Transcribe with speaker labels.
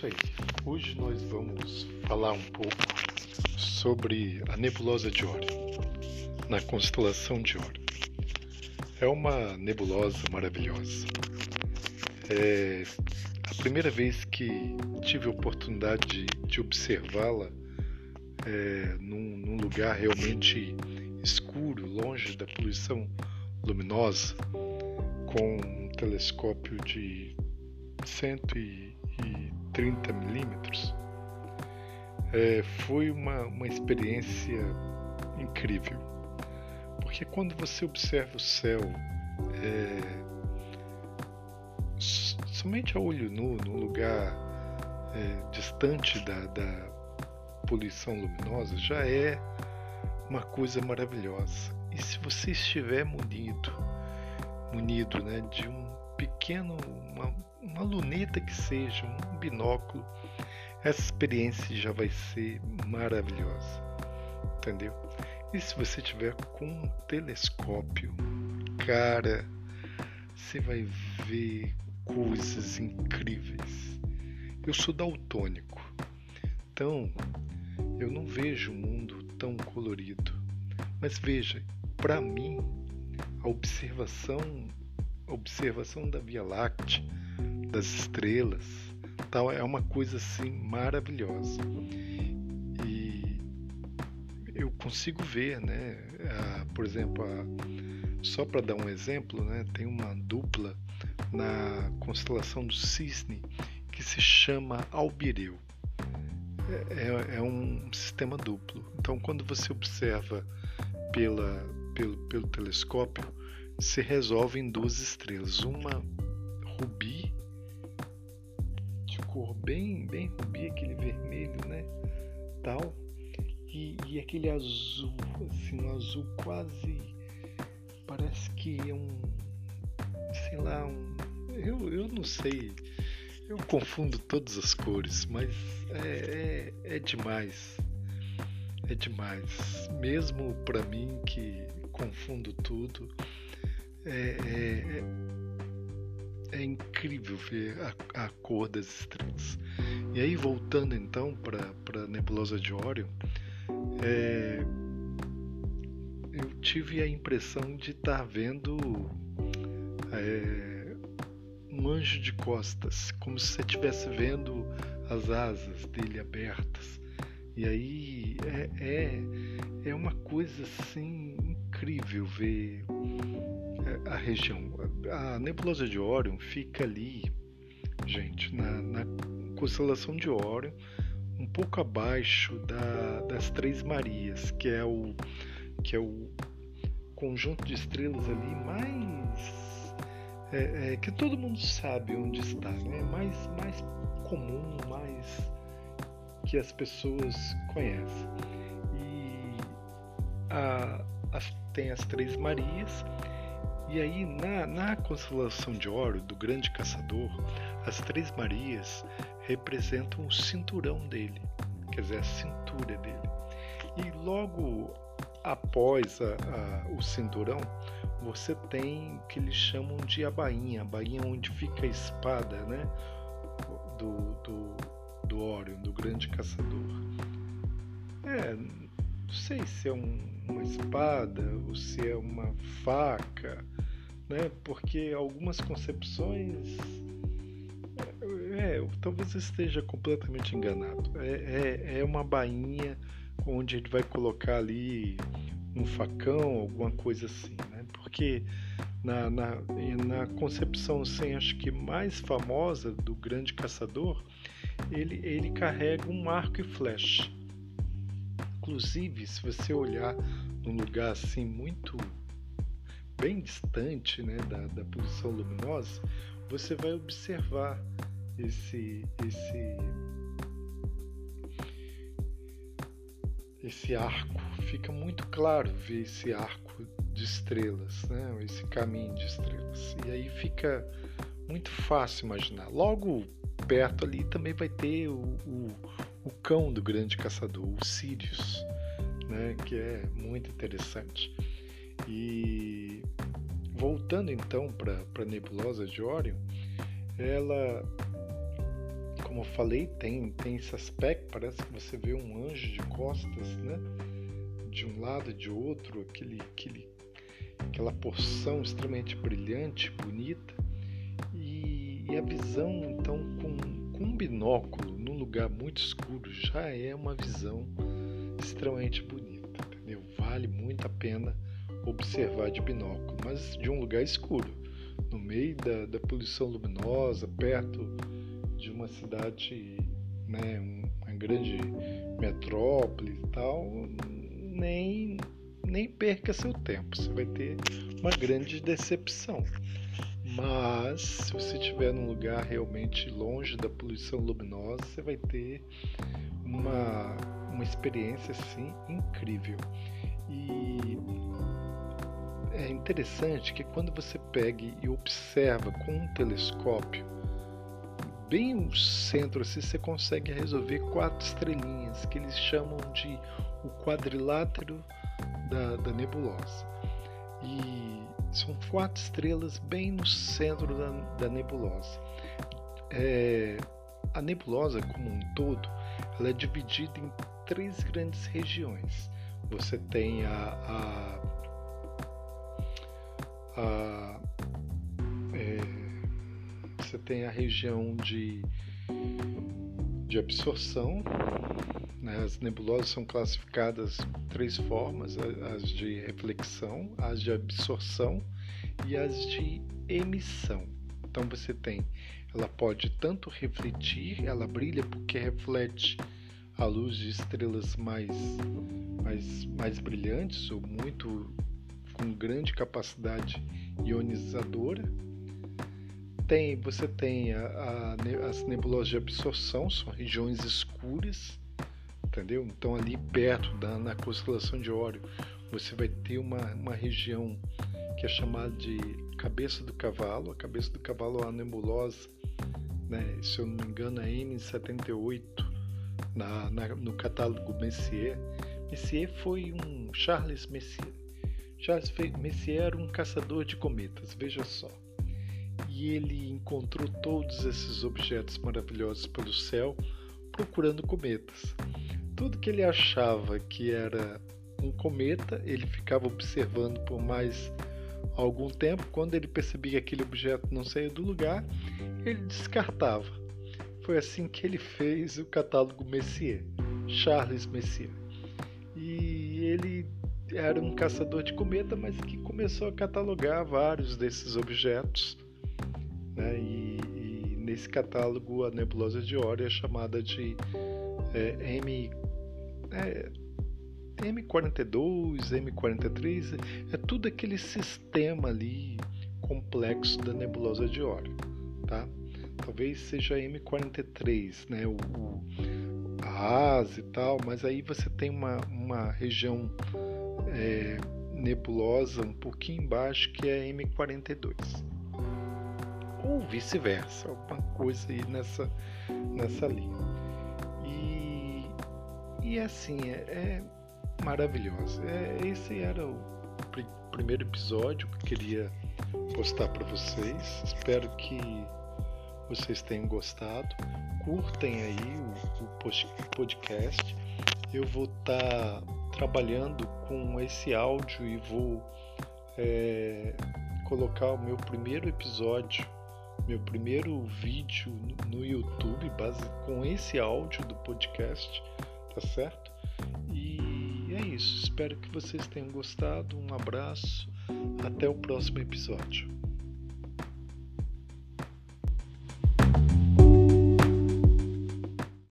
Speaker 1: isso aí. Hoje nós vamos falar um pouco sobre a nebulosa de Órion, na constelação de Órion. É uma nebulosa maravilhosa. É a primeira vez que tive a oportunidade de, observá-la é, num, num lugar realmente escuro, longe da poluição luminosa, com um telescópio de 130 milímetros, é, foi uma, uma experiência incrível. Porque quando você observa o céu é, somente a olho nu, num lugar é, distante da, da poluição luminosa, já é uma coisa maravilhosa. E se você estiver munido, munido né, de um pequeno, uma, uma luneta que seja, um binóculo, essa experiência já vai ser maravilhosa. Entendeu? E se você tiver com um telescópio, cara, você vai ver coisas incríveis. Eu sou daltônico, então eu não vejo o mundo tão colorido. Mas veja, para mim, a observação, observação da Via Láctea, das estrelas, tal, é uma coisa assim maravilhosa. E eu consigo ver, né? A, por exemplo, a, só para dar um exemplo, né? Tem uma dupla na constelação do Cisne que se chama Albireu. É, é, é um sistema duplo. Então, quando você observa pela, pelo, pelo telescópio, se resolve em duas estrelas. Uma rubi, de cor bem, bem rubi, aquele vermelho, né? Tal. E, e aquele azul, assim, um azul quase. Parece que é um. Sei lá, um. Eu, eu não sei. Eu confundo todas as cores, mas é, é, é demais é demais. Mesmo para mim que confundo tudo, é, é, é, é incrível ver a, a, cor das estrelas. E aí, voltando então para a nebulosa de Órion, é, eu tive a impressão de estar vendo é, um anjo de costas, como se você estivesse vendo as asas dele abertas e aí é, é, é uma coisa assim incrível ver a região. A nebulosa de Órion fica ali, gente, na, na constelação de Órion, um pouco abaixo da, das Três Marias, que é o que é o conjunto de estrelas ali mais é, é, que todo mundo sabe onde está, né? mais, mais comum, mais que as pessoas conhecem. E a, tem as Três Marias, e aí na, na constelação de Oro, do Grande Caçador, as Três Marias representam o cinturão dele, quer dizer, a cintura dele. E logo após a, a, o cinturão, você tem o que eles chamam de a bainha, a bainha onde fica a espada, né? Do, do, do Orion, do grande caçador. É, não sei se é um, uma espada ou se é uma faca, né? Porque algumas concepções é, é talvez esteja completamente enganado. É, é, é, uma bainha onde ele vai colocar ali um facão, alguma coisa assim, né? Porque na, na, na concepção assim, acho que mais famosa do grande caçador ele, ele carrega um arco e flecha. Inclusive, se você olhar num lugar assim muito bem distante né, da, da luminosa, você vai observar esse, esse, esse arco. Fica muito claro ver esse arco de estrelas, né? esse caminho de estrelas. E aí fica muito fácil imaginar. Logo perto ali também vai ter o, o, o cão do grande caçador, o Sirius, né, que é muito interessante. E voltando então para a nebulosa de Orion, ela, como eu falei, tem, tem esse aspecto, parece que você vê um anjo de costas, né? De um lado e de outro, aquele, aquele, aquela porção extremamente brilhante, bonita. E, e a visão, então, com, com um binóculo lugar muito escuro já é uma visão extremamente bonita, entendeu? Vale muito a pena observar de binóculo, mas de um lugar escuro, no meio da, da poluição luminosa, perto de uma cidade, né, uma grande metrópole e tal, nem, nem perca seu tempo, você vai ter uma grande decepção. Mas se você estiver num lugar realmente longe da poluição luminosa, você vai ter uma, uma experiência assim incrível. E é interessante que quando você pega e observa com um telescópio, bem no centro assim, você consegue resolver quatro estrelinhas que eles chamam de o quadrilátero da, da nebulosa. E são quatro estrelas bem no centro da, da nebulosa. É, a nebulosa como um todo, ela é dividida em três grandes regiões. Você tem a, a a, é, você tem a região de, de absorção. As nebulosas são classificadas três formas: as de reflexão, as de absorção e as de emissão. Então você tem, ela pode tanto refletir, ela brilha porque reflete a luz de estrelas mais, mais, mais brilhantes ou muito com grande capacidade ionizadora. Tem, você tem a, a, as nebulosas de absorção, são regiões escuras, entendeu? Então ali perto da na constelação de Ório, você vai ter uma, uma região que é chamada de cabeça do cavalo. A cabeça do cavalo é uma nebulosa, né? se eu não me engano, é M78 na, na, no catálogo Messier. Messier foi um Charles Messier Charles Messier era um caçador de cometas, veja só. E ele encontrou todos esses objetos maravilhosos pelo céu procurando cometas. Tudo que ele achava que era um cometa, ele ficava observando por mais algum tempo. Quando ele percebia que aquele objeto não saía do lugar, ele descartava. Foi assim que ele fez o catálogo Messier, Charles Messier. E ele era um caçador de cometa, mas que começou a catalogar vários desses objetos. Né? E, e, nesse catálogo, a nebulosa de Ório é chamada de é, M, é, M42, M43, é tudo aquele sistema ali complexo da nebulosa de Ório. Tá? Talvez seja M43, né? o, o a asa e tal, mas aí você tem uma, uma região é, nebulosa um pouquinho embaixo que é M42 ou vice-versa, alguma coisa aí nessa, nessa linha. E, assim, é, é maravilhoso. É, esse era o pr primeiro episódio que queria postar para vocês. Espero que vocês tenham gostado. Curtem aí o, o podcast. Eu vou estar. Tá trabalhando com esse áudio e vou é, colocar o meu primeiro episódio, meu primeiro vídeo no YouTube base, com esse áudio do podcast, tá certo? E é isso. Espero que vocês tenham gostado. Um abraço. Até o próximo episódio.